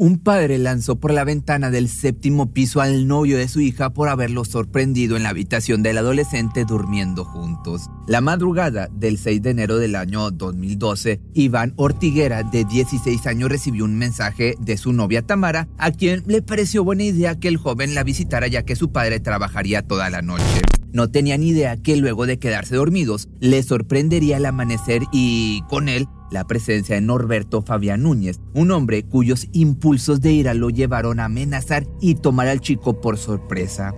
Un padre lanzó por la ventana del séptimo piso al novio de su hija por haberlo sorprendido en la habitación del adolescente durmiendo juntos. La madrugada del 6 de enero del año 2012, Iván Ortiguera, de 16 años, recibió un mensaje de su novia Tamara, a quien le pareció buena idea que el joven la visitara ya que su padre trabajaría toda la noche. No tenía ni idea que luego de quedarse dormidos, le sorprendería el amanecer y, con él, la presencia de Norberto Fabián Núñez, un hombre cuyos impulsos de ira lo llevaron a amenazar y tomar al chico por sorpresa.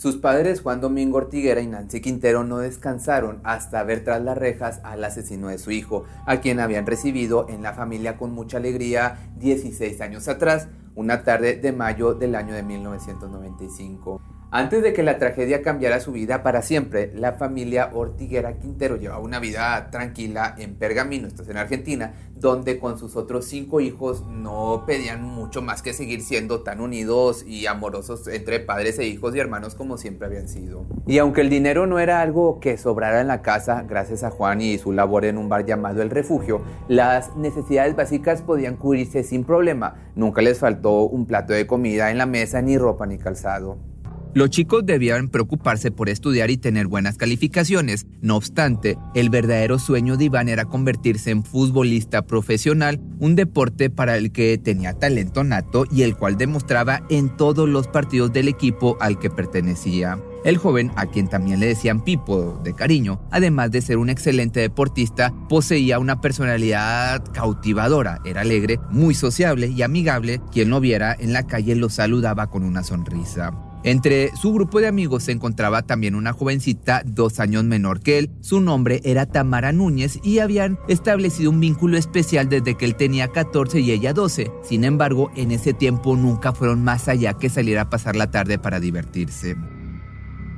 Sus padres Juan Domingo Ortiguera y Nancy Quintero no descansaron hasta ver tras las rejas al asesino de su hijo, a quien habían recibido en la familia con mucha alegría 16 años atrás, una tarde de mayo del año de 1995. Antes de que la tragedia cambiara su vida para siempre, la familia Ortiguera Quintero llevaba una vida tranquila en Pergamino, esto es en Argentina, donde con sus otros cinco hijos no pedían mucho más que seguir siendo tan unidos y amorosos entre padres e hijos y hermanos como siempre habían sido. Y aunque el dinero no era algo que sobrara en la casa, gracias a Juan y su labor en un bar llamado El Refugio, las necesidades básicas podían cubrirse sin problema. Nunca les faltó un plato de comida en la mesa, ni ropa ni calzado. Los chicos debían preocuparse por estudiar y tener buenas calificaciones. No obstante, el verdadero sueño de Iván era convertirse en futbolista profesional, un deporte para el que tenía talento nato y el cual demostraba en todos los partidos del equipo al que pertenecía. El joven, a quien también le decían Pipo de cariño, además de ser un excelente deportista, poseía una personalidad cautivadora, era alegre, muy sociable y amigable, quien lo viera en la calle lo saludaba con una sonrisa. Entre su grupo de amigos se encontraba también una jovencita dos años menor que él. Su nombre era Tamara Núñez y habían establecido un vínculo especial desde que él tenía 14 y ella 12. Sin embargo, en ese tiempo nunca fueron más allá que salir a pasar la tarde para divertirse.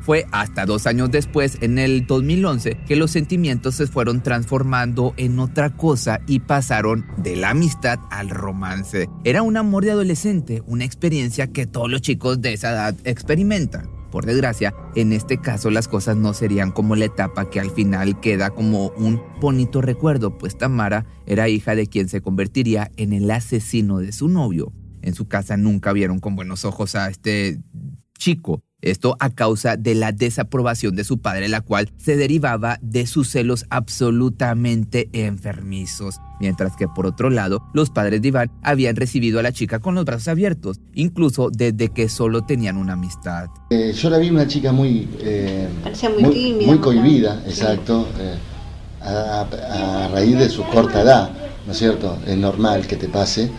Fue hasta dos años después, en el 2011, que los sentimientos se fueron transformando en otra cosa y pasaron de la amistad al romance. Era un amor de adolescente, una experiencia que todos los chicos de esa edad experimentan. Por desgracia, en este caso las cosas no serían como la etapa que al final queda como un bonito recuerdo, pues Tamara era hija de quien se convertiría en el asesino de su novio. En su casa nunca vieron con buenos ojos a este chico esto a causa de la desaprobación de su padre, la cual se derivaba de sus celos absolutamente enfermizos. Mientras que por otro lado, los padres de Iván habían recibido a la chica con los brazos abiertos, incluso desde que solo tenían una amistad. Eh, yo la vi una chica muy... Eh, muy, tímida. Muy cohibida, exacto, eh, a, raíz de su corta edad, ¿no es cierto? Es normal que te pase.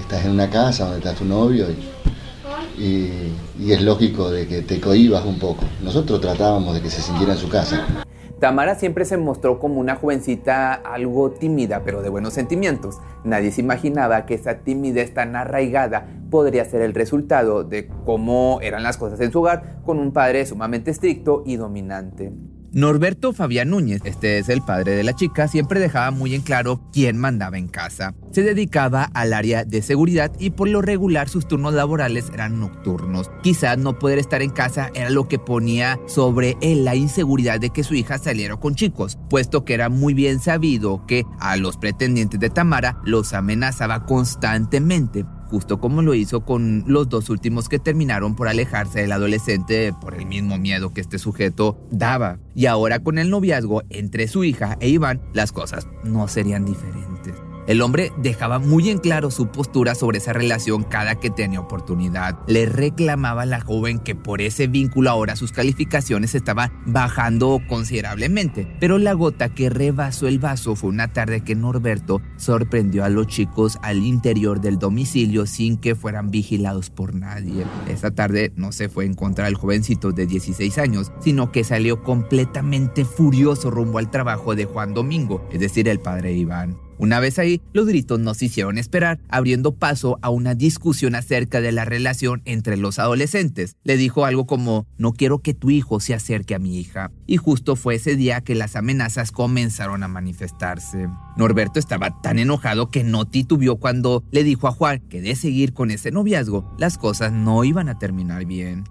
estás en una casa donde está tu novio y es lógico de que te cohibas un poco. Nosotros tratábamos de que se sintiera en su casa. Tamara siempre se mostró como una jovencita algo tímida, pero de buenos sentimientos. Nadie se imaginaba que esa timidez tan arraigada podría ser el resultado de cómo eran las cosas en su hogar con un padre sumamente estricto y dominante. Norberto Fabián Núñez, este es el padre de la chica, siempre dejaba muy en claro quién mandaba en casa. Se dedicaba al área de seguridad y por lo regular sus turnos laborales eran nocturnos. Quizás no poder estar en casa era lo que ponía sobre él la inseguridad de que su hija saliera con chicos, puesto que era muy bien sabido que a los pretendientes de Tamara los amenazaba constantemente justo como lo hizo con los dos últimos que terminaron por alejarse del adolescente por el mismo miedo que este sujeto daba. Y ahora con el noviazgo entre su hija e Iván, las cosas no serían diferentes. El hombre dejaba muy en claro su postura sobre esa relación cada que tenía oportunidad. Le reclamaba a la joven que por ese vínculo ahora sus calificaciones estaban bajando considerablemente. Pero la gota que rebasó el vaso fue una tarde que Norberto sorprendió a los chicos al interior del domicilio sin que fueran vigilados por nadie. Esa tarde no se fue en contra del jovencito de 16 años, sino que salió completamente furioso rumbo al trabajo de Juan Domingo, es decir, el padre Iván. Una vez ahí, los gritos no se hicieron esperar, abriendo paso a una discusión acerca de la relación entre los adolescentes. Le dijo algo como, no quiero que tu hijo se acerque a mi hija. Y justo fue ese día que las amenazas comenzaron a manifestarse. Norberto estaba tan enojado que no titubió cuando le dijo a Juan que de seguir con ese noviazgo, las cosas no iban a terminar bien.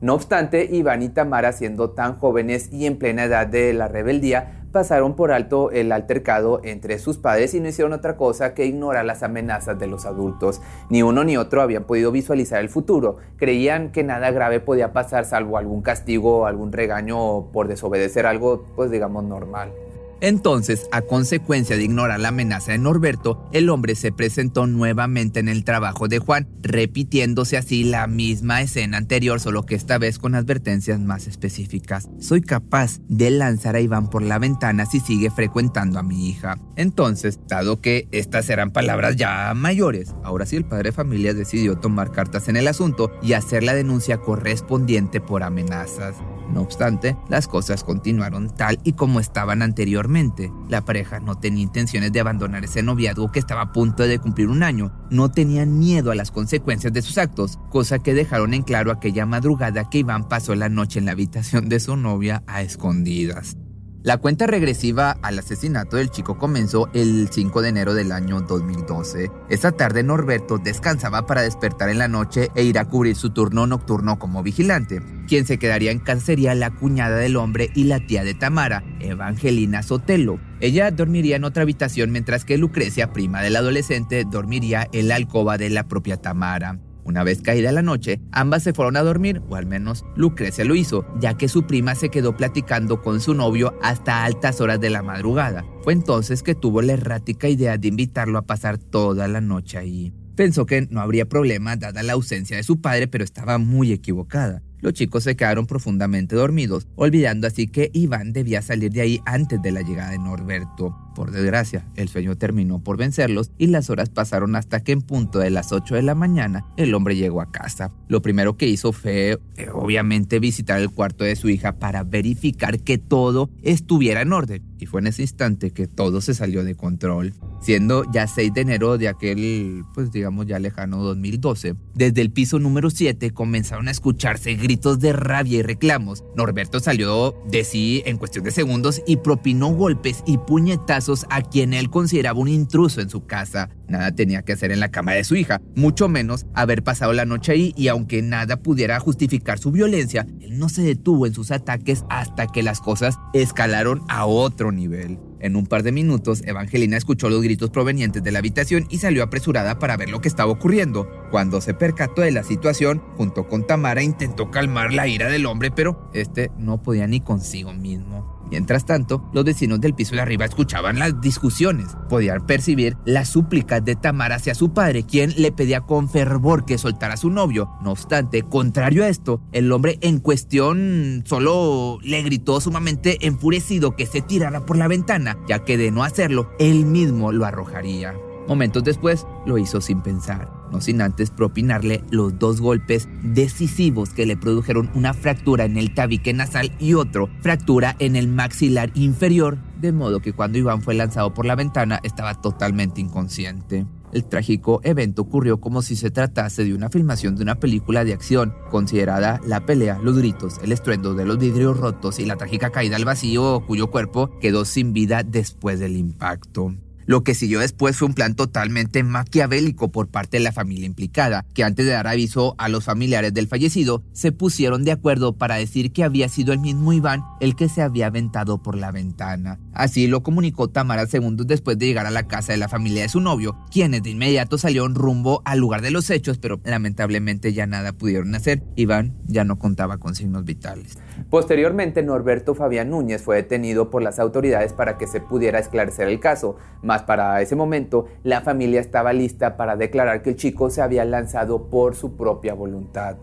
No obstante, Iván y Tamara, siendo tan jóvenes y en plena edad de la rebeldía, pasaron por alto el altercado entre sus padres y no hicieron otra cosa que ignorar las amenazas de los adultos. Ni uno ni otro habían podido visualizar el futuro. Creían que nada grave podía pasar salvo algún castigo algún regaño por desobedecer algo, pues digamos, normal. Entonces, a consecuencia de ignorar la amenaza de Norberto, el hombre se presentó nuevamente en el trabajo de Juan, repitiéndose así la misma escena anterior, solo que esta vez con advertencias más específicas. Soy capaz de lanzar a Iván por la ventana si sigue frecuentando a mi hija. Entonces, dado que estas eran palabras ya mayores, ahora sí el padre de familia decidió tomar cartas en el asunto y hacer la denuncia correspondiente por amenazas. No obstante, las cosas continuaron tal y como estaban anteriormente. La pareja no tenía intenciones de abandonar ese noviazgo que estaba a punto de cumplir un año. No tenían miedo a las consecuencias de sus actos, cosa que dejaron en claro aquella madrugada que Iván pasó la noche en la habitación de su novia a escondidas. La cuenta regresiva al asesinato del chico comenzó el 5 de enero del año 2012. Esa tarde Norberto descansaba para despertar en la noche e ir a cubrir su turno nocturno como vigilante. Quien se quedaría en casa sería la cuñada del hombre y la tía de Tamara, Evangelina Sotelo. Ella dormiría en otra habitación mientras que Lucrecia, prima del adolescente, dormiría en la alcoba de la propia Tamara. Una vez caída la noche, ambas se fueron a dormir, o al menos Lucrecia lo hizo, ya que su prima se quedó platicando con su novio hasta altas horas de la madrugada. Fue entonces que tuvo la errática idea de invitarlo a pasar toda la noche ahí. Pensó que no habría problema dada la ausencia de su padre, pero estaba muy equivocada. Los chicos se quedaron profundamente dormidos, olvidando así que Iván debía salir de ahí antes de la llegada de Norberto. Por desgracia, el sueño terminó por vencerlos y las horas pasaron hasta que en punto de las 8 de la mañana el hombre llegó a casa. Lo primero que hizo fue, eh, obviamente, visitar el cuarto de su hija para verificar que todo estuviera en orden. Y fue en ese instante que todo se salió de control. Siendo ya 6 de enero de aquel, pues digamos ya lejano 2012, desde el piso número 7 comenzaron a escucharse gritos de rabia y reclamos. Norberto salió de sí en cuestión de segundos y propinó golpes y puñetazos a quien él consideraba un intruso en su casa. Nada tenía que hacer en la cama de su hija, mucho menos haber pasado la noche ahí y aunque nada pudiera justificar su violencia, él no se detuvo en sus ataques hasta que las cosas escalaron a otro nivel. En un par de minutos, Evangelina escuchó los gritos provenientes de la habitación y salió apresurada para ver lo que estaba ocurriendo. Cuando se percató de la situación, junto con Tamara intentó calmar la ira del hombre, pero este no podía ni consigo mismo. Mientras tanto, los vecinos del piso de arriba escuchaban las discusiones. Podían percibir las súplicas de Tamara hacia su padre, quien le pedía con fervor que soltara a su novio. No obstante, contrario a esto, el hombre en cuestión solo le gritó sumamente enfurecido que se tirara por la ventana, ya que de no hacerlo, él mismo lo arrojaría. Momentos después lo hizo sin pensar, no sin antes propinarle los dos golpes decisivos que le produjeron una fractura en el tabique nasal y otro fractura en el maxilar inferior, de modo que cuando Iván fue lanzado por la ventana estaba totalmente inconsciente. El trágico evento ocurrió como si se tratase de una filmación de una película de acción, considerada la pelea, los gritos, el estruendo de los vidrios rotos y la trágica caída al vacío cuyo cuerpo quedó sin vida después del impacto. Lo que siguió después fue un plan totalmente maquiavélico por parte de la familia implicada, que antes de dar aviso a los familiares del fallecido, se pusieron de acuerdo para decir que había sido el mismo Iván el que se había aventado por la ventana. Así lo comunicó Tamara segundos después de llegar a la casa de la familia de su novio, quienes de inmediato salieron rumbo al lugar de los hechos, pero lamentablemente ya nada pudieron hacer. Iván ya no contaba con signos vitales. Posteriormente, Norberto Fabián Núñez fue detenido por las autoridades para que se pudiera esclarecer el caso, mas para ese momento la familia estaba lista para declarar que el chico se había lanzado por su propia voluntad.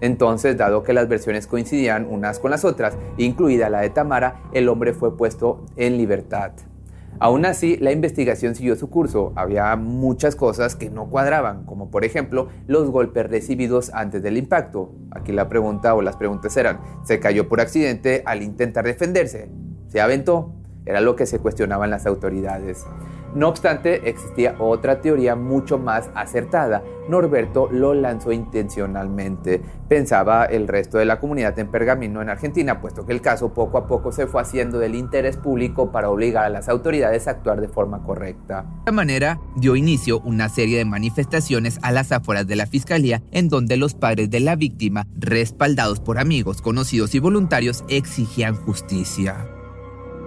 Entonces, dado que las versiones coincidían unas con las otras, incluida la de Tamara, el hombre fue puesto en libertad. Aún así, la investigación siguió su curso. Había muchas cosas que no cuadraban, como por ejemplo los golpes recibidos antes del impacto. Aquí la pregunta o las preguntas eran, ¿se cayó por accidente al intentar defenderse? ¿Se aventó? Era lo que se cuestionaban las autoridades. No obstante, existía otra teoría mucho más acertada. Norberto lo lanzó intencionalmente. Pensaba el resto de la comunidad en Pergamino, en Argentina, puesto que el caso poco a poco se fue haciendo del interés público para obligar a las autoridades a actuar de forma correcta. De esta manera, dio inicio una serie de manifestaciones a las afueras de la fiscalía, en donde los padres de la víctima, respaldados por amigos, conocidos y voluntarios, exigían justicia.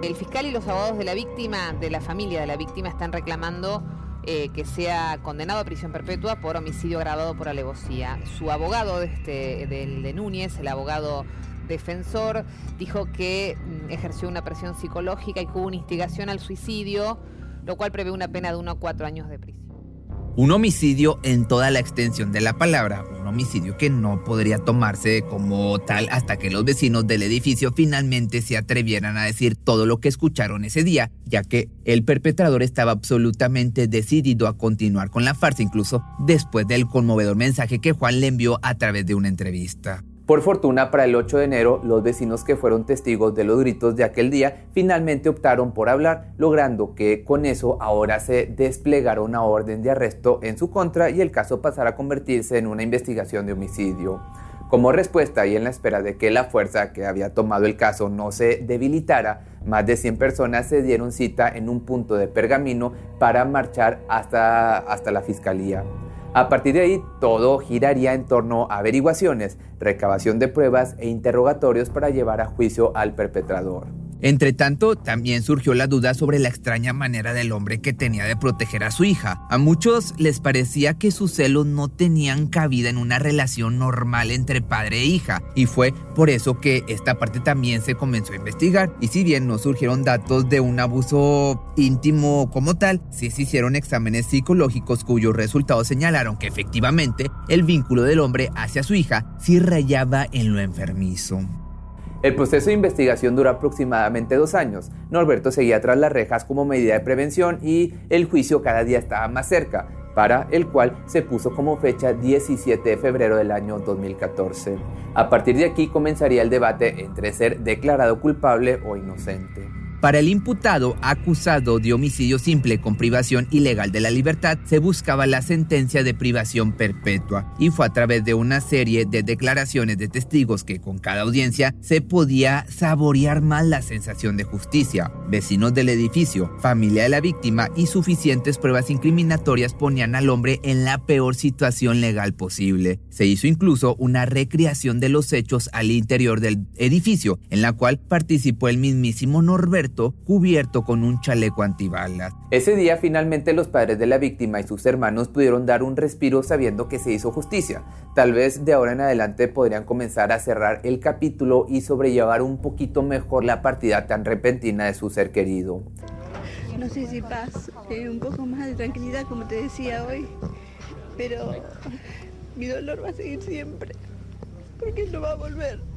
El fiscal y los abogados de la víctima, de la familia de la víctima, están reclamando eh, que sea condenado a prisión perpetua por homicidio agravado por alevosía. Su abogado este, de Núñez, el abogado defensor, dijo que mm, ejerció una presión psicológica y que hubo una instigación al suicidio, lo cual prevé una pena de uno a cuatro años de prisión. Un homicidio en toda la extensión de la palabra, un homicidio que no podría tomarse como tal hasta que los vecinos del edificio finalmente se atrevieran a decir todo lo que escucharon ese día, ya que el perpetrador estaba absolutamente decidido a continuar con la farsa, incluso después del conmovedor mensaje que Juan le envió a través de una entrevista. Por fortuna, para el 8 de enero, los vecinos que fueron testigos de los gritos de aquel día finalmente optaron por hablar, logrando que con eso ahora se desplegara una orden de arresto en su contra y el caso pasara a convertirse en una investigación de homicidio. Como respuesta y en la espera de que la fuerza que había tomado el caso no se debilitara, más de 100 personas se dieron cita en un punto de pergamino para marchar hasta, hasta la fiscalía. A partir de ahí, todo giraría en torno a averiguaciones, recabación de pruebas e interrogatorios para llevar a juicio al perpetrador. Entre tanto, también surgió la duda sobre la extraña manera del hombre que tenía de proteger a su hija. A muchos les parecía que sus celos no tenían cabida en una relación normal entre padre e hija, y fue por eso que esta parte también se comenzó a investigar. Y si bien no surgieron datos de un abuso íntimo como tal, sí se hicieron exámenes psicológicos cuyos resultados señalaron que efectivamente el vínculo del hombre hacia su hija sí rayaba en lo enfermizo. El proceso de investigación duró aproximadamente dos años. Norberto seguía tras las rejas como medida de prevención y el juicio cada día estaba más cerca, para el cual se puso como fecha 17 de febrero del año 2014. A partir de aquí comenzaría el debate entre ser declarado culpable o inocente. Para el imputado acusado de homicidio simple con privación ilegal de la libertad, se buscaba la sentencia de privación perpetua y fue a través de una serie de declaraciones de testigos que con cada audiencia se podía saborear más la sensación de justicia. Vecinos del edificio, familia de la víctima y suficientes pruebas incriminatorias ponían al hombre en la peor situación legal posible. Se hizo incluso una recreación de los hechos al interior del edificio, en la cual participó el mismísimo Norberto cubierto con un chaleco antibalas. Ese día finalmente los padres de la víctima y sus hermanos pudieron dar un respiro sabiendo que se hizo justicia. Tal vez de ahora en adelante podrían comenzar a cerrar el capítulo y sobrellevar un poquito mejor la partida tan repentina de su ser querido. No sé si paz, eh, un poco más de tranquilidad como te decía hoy, pero mi dolor va a seguir siempre, porque no va a volver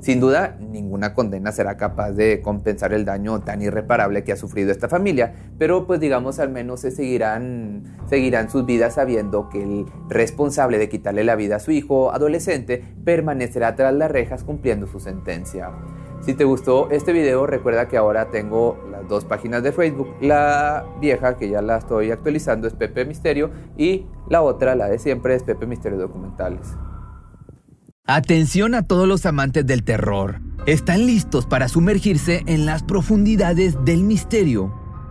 Sin duda, ninguna condena será capaz de compensar el daño tan irreparable que ha sufrido esta familia, pero pues digamos al menos se seguirán, seguirán sus vidas sabiendo que el responsable de quitarle la vida a su hijo adolescente permanecerá tras las rejas cumpliendo su sentencia. Si te gustó este video, recuerda que ahora tengo las dos páginas de Facebook. La vieja, que ya la estoy actualizando, es Pepe Misterio. Y la otra, la de siempre, es Pepe Misterio Documentales. Atención a todos los amantes del terror. ¿Están listos para sumergirse en las profundidades del misterio?